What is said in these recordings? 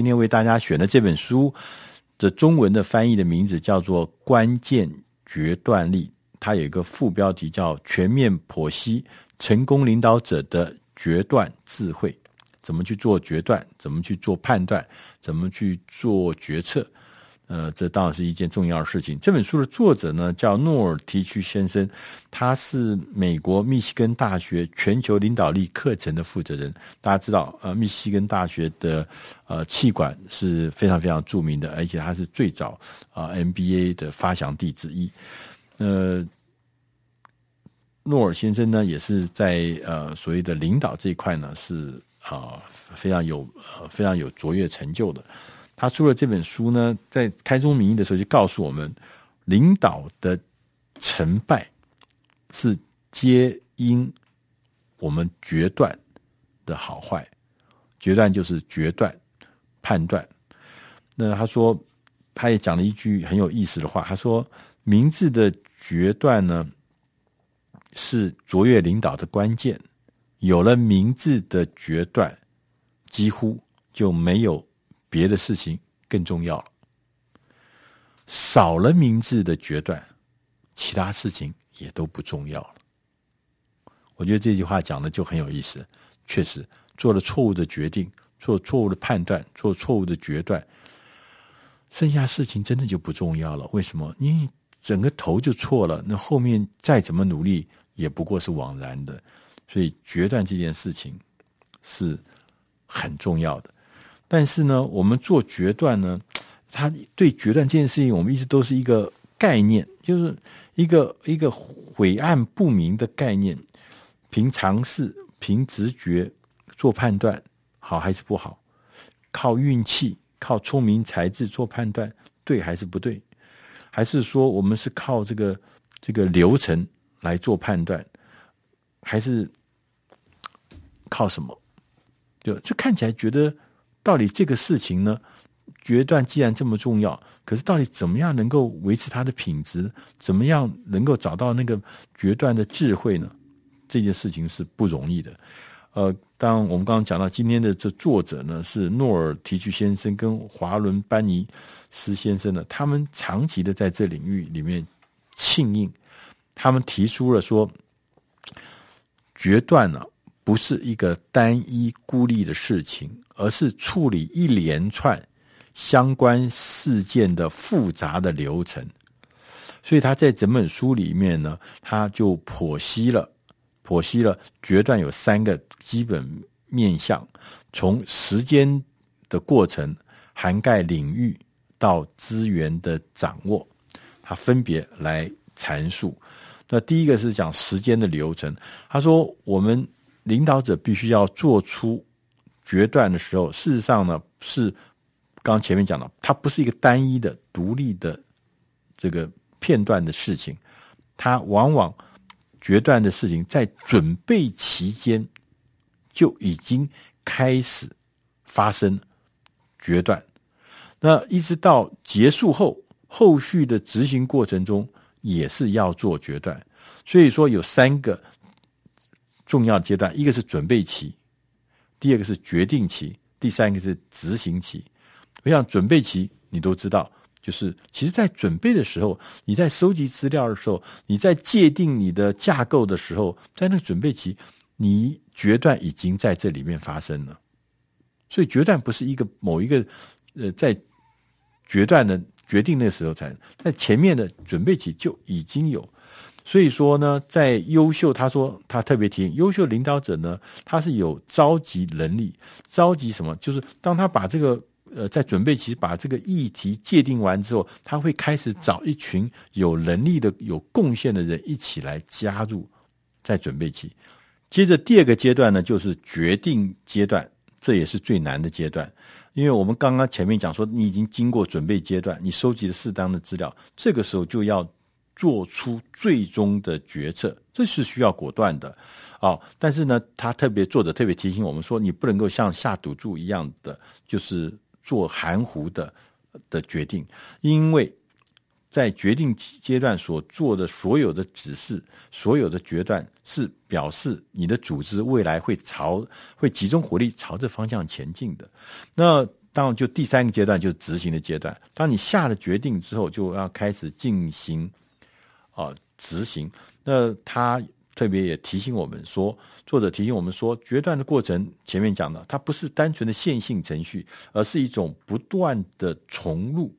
今天为大家选的这本书的中文的翻译的名字叫做《关键决断力》，它有一个副标题叫“全面剖析成功领导者的决断智慧”，怎么去做决断，怎么去做判断，怎么去做决策。呃，这当然是一件重要的事情。这本书的作者呢，叫诺尔提区先生，他是美国密西根大学全球领导力课程的负责人。大家知道，呃，密西根大学的呃气管是非常非常著名的，而且他是最早啊、呃、MBA 的发祥地之一。呃，诺尔先生呢，也是在呃所谓的领导这一块呢，是啊、非常有呃非常有卓越成就的。他出了这本书呢，在开宗明义的时候就告诉我们，领导的成败是皆因我们决断的好坏。决断就是决断、判断。那他说，他也讲了一句很有意思的话，他说：“明智的决断呢，是卓越领导的关键。有了明智的决断，几乎就没有。”别的事情更重要了，少了明智的决断，其他事情也都不重要了。我觉得这句话讲的就很有意思。确实，做了错误的决定，做错误的判断，做错误的决断，剩下事情真的就不重要了。为什么？因为整个头就错了，那后面再怎么努力也不过是枉然的。所以，决断这件事情是很重要的。但是呢，我们做决断呢，他对决断这件事情，我们一直都是一个概念，就是一个一个晦暗不明的概念，凭常识、凭直觉做判断，好还是不好？靠运气、靠聪明才智做判断，对还是不对？还是说我们是靠这个这个流程来做判断，还是靠什么？就就看起来觉得。到底这个事情呢？决断既然这么重要，可是到底怎么样能够维持它的品质？怎么样能够找到那个决断的智慧呢？这件事情是不容易的。呃，当我们刚刚讲到今天的这作者呢，是诺尔提区先生跟华伦班尼斯先生呢，他们长期的在这领域里面庆应，他们提出了说，决断呢，不是一个单一孤立的事情。而是处理一连串相关事件的复杂的流程，所以他在整本书里面呢，他就剖析了剖析了决断有三个基本面向，从时间的过程涵盖领域到资源的掌握，他分别来阐述。那第一个是讲时间的流程，他说我们领导者必须要做出。决断的时候，事实上呢，是刚前面讲的，它不是一个单一的、独立的这个片段的事情，它往往决断的事情在准备期间就已经开始发生决断，那一直到结束后，后续的执行过程中也是要做决断，所以说有三个重要阶段，一个是准备期。第二个是决定期，第三个是执行期。我想准备期你都知道，就是其实，在准备的时候，你在收集资料的时候，你在界定你的架构的时候，在那个准备期，你决断已经在这里面发生了。所以决断不是一个某一个呃，在决断的决定那时候才，在前面的准备期就已经有。所以说呢，在优秀，他说他特别提醒优秀领导者呢，他是有召集能力，召集什么？就是当他把这个呃在准备期把这个议题界定完之后，他会开始找一群有能力的、有贡献的人一起来加入在准备期。接着第二个阶段呢，就是决定阶段，这也是最难的阶段，因为我们刚刚前面讲说，你已经经过准备阶段，你收集了适当的资料，这个时候就要。做出最终的决策，这是需要果断的，哦。但是呢，他特别作者特别提醒我们说，你不能够像下赌注一样的，就是做含糊的的决定，因为在决定阶段所做的所有的指示、所有的决断，是表示你的组织未来会朝会集中火力朝着方向前进的。那当然就第三个阶段就是执行的阶段。当你下了决定之后，就要开始进行啊、执行。那他特别也提醒我们说，作者提醒我们说，决断的过程前面讲的，它不是单纯的线性程序，而是一种不断的重录。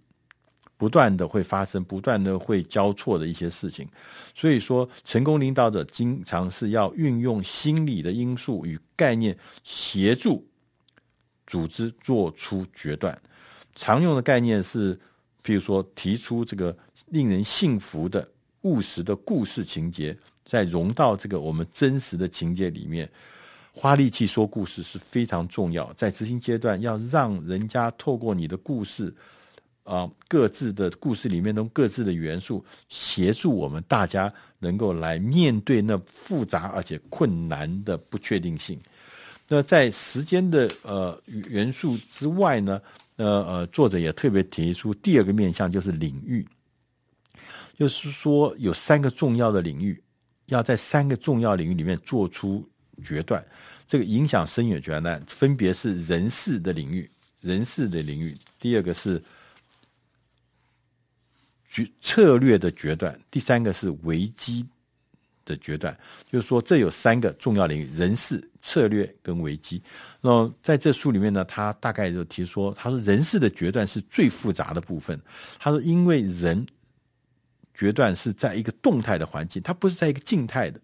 不断的会发生，不断的会交错的一些事情，所以说成功领导者经常是要运用心理的因素与概念协助组织做出决断。常用的概念是，譬如说提出这个令人信服的务实的故事情节，再融到这个我们真实的情节里面，花力气说故事是非常重要。在执行阶段，要让人家透过你的故事。啊，各自的故事里面中各自的元素，协助我们大家能够来面对那复杂而且困难的不确定性。那在时间的呃元素之外呢，呃呃，作者也特别提出第二个面向，就是领域，就是说有三个重要的领域，要在三个重要领域里面做出决断，这个影响深远决断，分别是人事的领域，人事的领域，第二个是。决策略的决断，第三个是危机的决断，就是说这有三个重要领域：人事、策略跟危机。那在这书里面呢，他大概就提说，他说人事的决断是最复杂的部分。他说，因为人决断是在一个动态的环境，它不是在一个静态的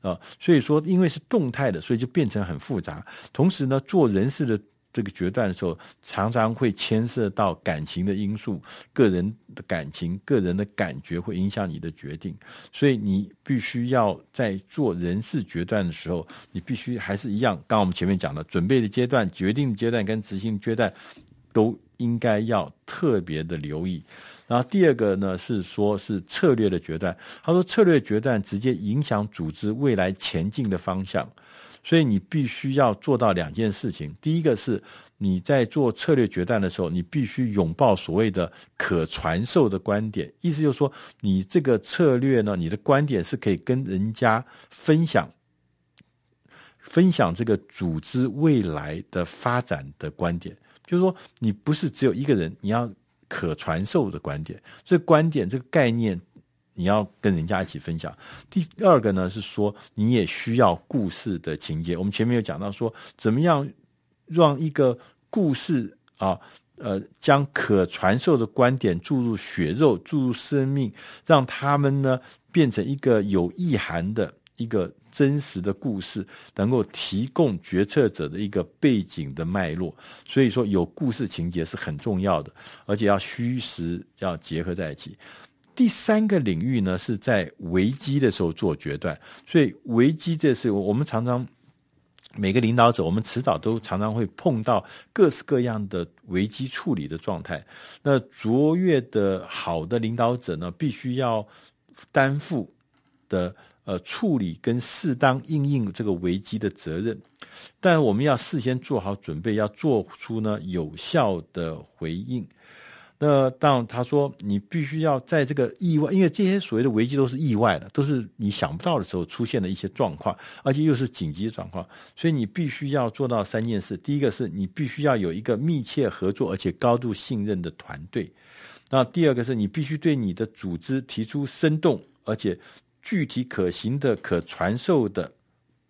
啊，所以说因为是动态的，所以就变成很复杂。同时呢，做人事的。这个决断的时候，常常会牵涉到感情的因素，个人的感情、个人的感觉会影响你的决定，所以你必须要在做人事决断的时候，你必须还是一样，刚刚我们前面讲的，准备的阶段、决定的阶段跟执行阶段，都应该要特别的留意。然后第二个呢，是说是策略的决断，他说策略决断直接影响组织未来前进的方向。所以你必须要做到两件事情。第一个是你在做策略决断的时候，你必须拥抱所谓的可传授的观点，意思就是说，你这个策略呢，你的观点是可以跟人家分享，分享这个组织未来的发展的观点。就是说，你不是只有一个人，你要可传授的观点，这观点，这个概念。你要跟人家一起分享。第二个呢，是说你也需要故事的情节。我们前面有讲到说，怎么样让一个故事啊，呃，将可传授的观点注入血肉，注入生命，让他们呢变成一个有意涵的一个真实的故事，能够提供决策者的一个背景的脉络。所以说，有故事情节是很重要的，而且要虚实要结合在一起。第三个领域呢，是在危机的时候做决断。所以危机这是我们常常每个领导者，我们迟早都常常会碰到各式各样的危机处理的状态。那卓越的好的领导者呢，必须要担负的呃处理跟适当应应这个危机的责任。但我们要事先做好准备，要做出呢有效的回应。那当他说，你必须要在这个意外，因为这些所谓的危机都是意外的，都是你想不到的时候出现的一些状况，而且又是紧急状况，所以你必须要做到三件事。第一个是你必须要有一个密切合作而且高度信任的团队。那第二个是你必须对你的组织提出生动而且具体可行的可传授的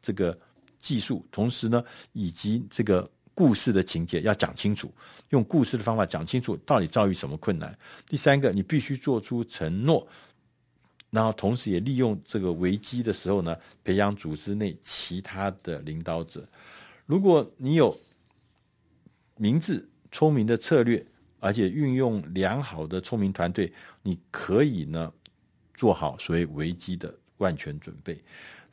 这个技术，同时呢，以及这个。故事的情节要讲清楚，用故事的方法讲清楚到底遭遇什么困难。第三个，你必须做出承诺，然后同时也利用这个危机的时候呢，培养组织内其他的领导者。如果你有明智聪明的策略，而且运用良好的聪明团队，你可以呢做好所谓危机的万全准备。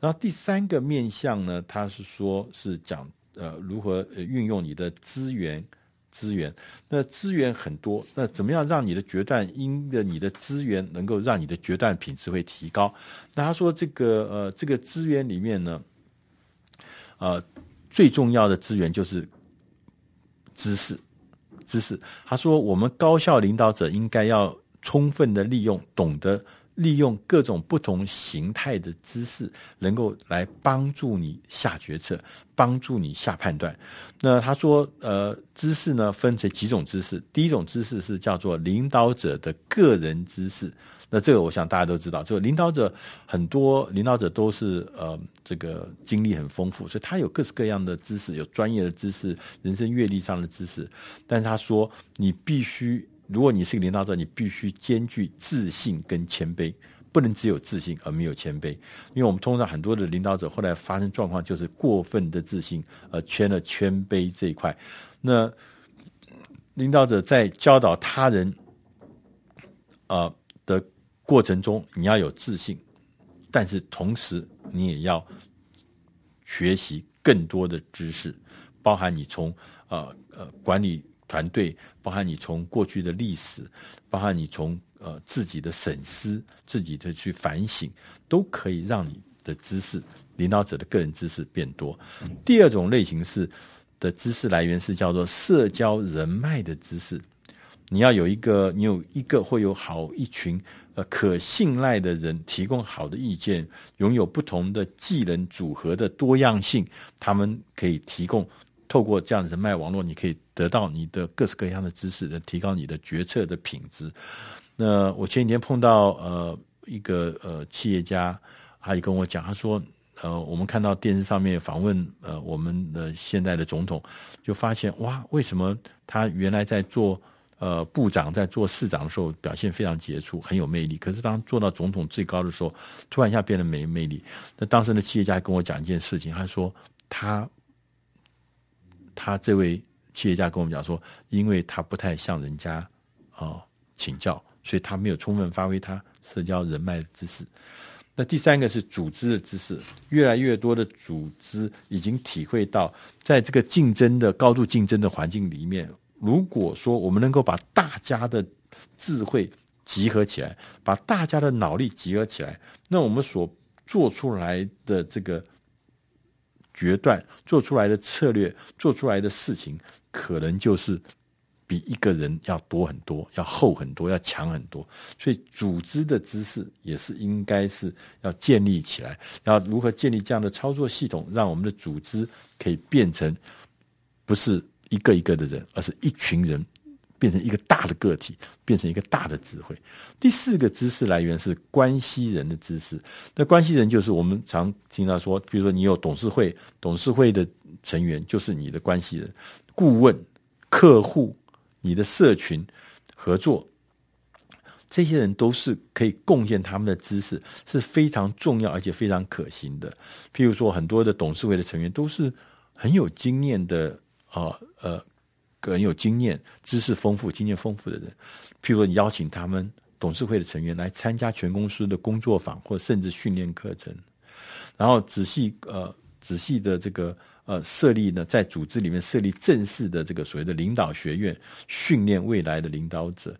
然后第三个面向呢，他是说是讲。呃，如何运用你的资源？资源，那资源很多，那怎么样让你的决断因着你的资源能够让你的决断品质会提高？那他说这个呃，这个资源里面呢，呃，最重要的资源就是知识，知识。他说我们高效领导者应该要充分的利用懂得利用各种不同形态的知识，能够来帮助你下决策，帮助你下判断。那他说，呃，知识呢分成几种知识，第一种知识是叫做领导者的个人知识。那这个我想大家都知道，就领导者很多领导者都是呃这个经历很丰富，所以他有各式各样的知识，有专业的知识，人生阅历上的知识。但是他说，你必须。如果你是个领导者，你必须兼具自信跟谦卑，不能只有自信而没有谦卑。因为我们通常很多的领导者后来发生状况，就是过分的自信而缺了谦卑这一块。那领导者在教导他人啊的过程中，你要有自信，但是同时你也要学习更多的知识，包含你从呃呃管理。团队包含你从过去的历史，包含你从呃自己的审思、自己的去反省，都可以让你的知识、领导者的个人知识变多。第二种类型是的知识来源是叫做社交人脉的知识。你要有一个，你有一个会有好一群呃可信赖的人提供好的意见，拥有不同的技能组合的多样性，他们可以提供。透过这样人脉网络，你可以得到你的各式各样的知识，来提高你的决策的品质。那我前几天碰到呃一个呃企业家，他也跟我讲，他说呃我们看到电视上面访问呃我们的现在的总统，就发现哇，为什么他原来在做呃部长，在做市长的时候表现非常杰出，很有魅力，可是当做到总统最高的时候，突然一下变得没魅力。那当时的企业家跟我讲一件事情，他说他。他这位企业家跟我们讲说，因为他不太向人家啊、请教，所以他没有充分发挥他社交人脉的知识。那第三个是组织的知识，越来越多的组织已经体会到，在这个竞争的高度竞争的环境里面，如果说我们能够把大家的智慧集合起来，把大家的脑力集合起来，那我们所做出来的这个。决断做出来的策略，做出来的事情，可能就是比一个人要多很多，要厚很多，要强很多。所以，组织的知识也是应该是要建立起来。要如何建立这样的操作系统，让我们的组织可以变成不是一个一个的人，而是一群人。变成一个大的个体，变成一个大的智慧。第四个知识来源是关系人的知识。那关系人就是我们常听到说，比如说你有董事会，董事会的成员就是你的关系人、顾问、客户、你的社群合作，这些人都是可以贡献他们的知识，是非常重要而且非常可行的。譬如说，很多的董事会的成员都是很有经验的，呃呃。很有经验、知识丰富、经验丰富的人，譬如说你邀请他们董事会的成员来参加全公司的工作坊，或甚至训练课程，然后仔细呃仔细的这个呃设立呢，在组织里面设立正式的这个所谓的领导学院，训练未来的领导者，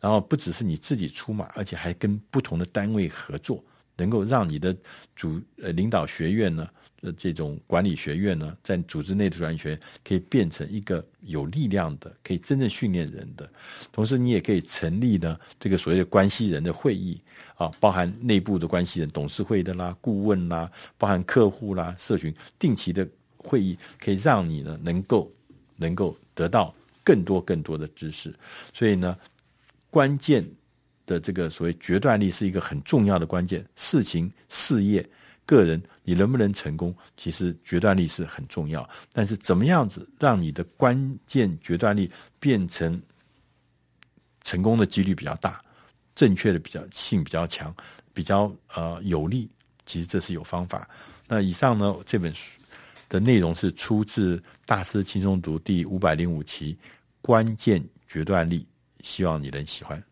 然后不只是你自己出马，而且还跟不同的单位合作，能够让你的组呃领导学院呢。这种管理学院呢，在组织内的管理学院可以变成一个有力量的，可以真正训练人的。同时，你也可以成立呢这个所谓的关系人的会议啊，包含内部的关系人、董事会的啦、顾问啦，包含客户啦、社群定期的会议，可以让你呢能够能够得到更多更多的知识。所以呢，关键的这个所谓决断力是一个很重要的关键，事情、事业。个人，你能不能成功？其实决断力是很重要。但是怎么样子让你的关键决断力变成成功的几率比较大，正确的比较性比较强，比较呃有利？其实这是有方法。那以上呢，这本书的内容是出自《大师轻松读》第五百零五期《关键决断力》，希望你能喜欢。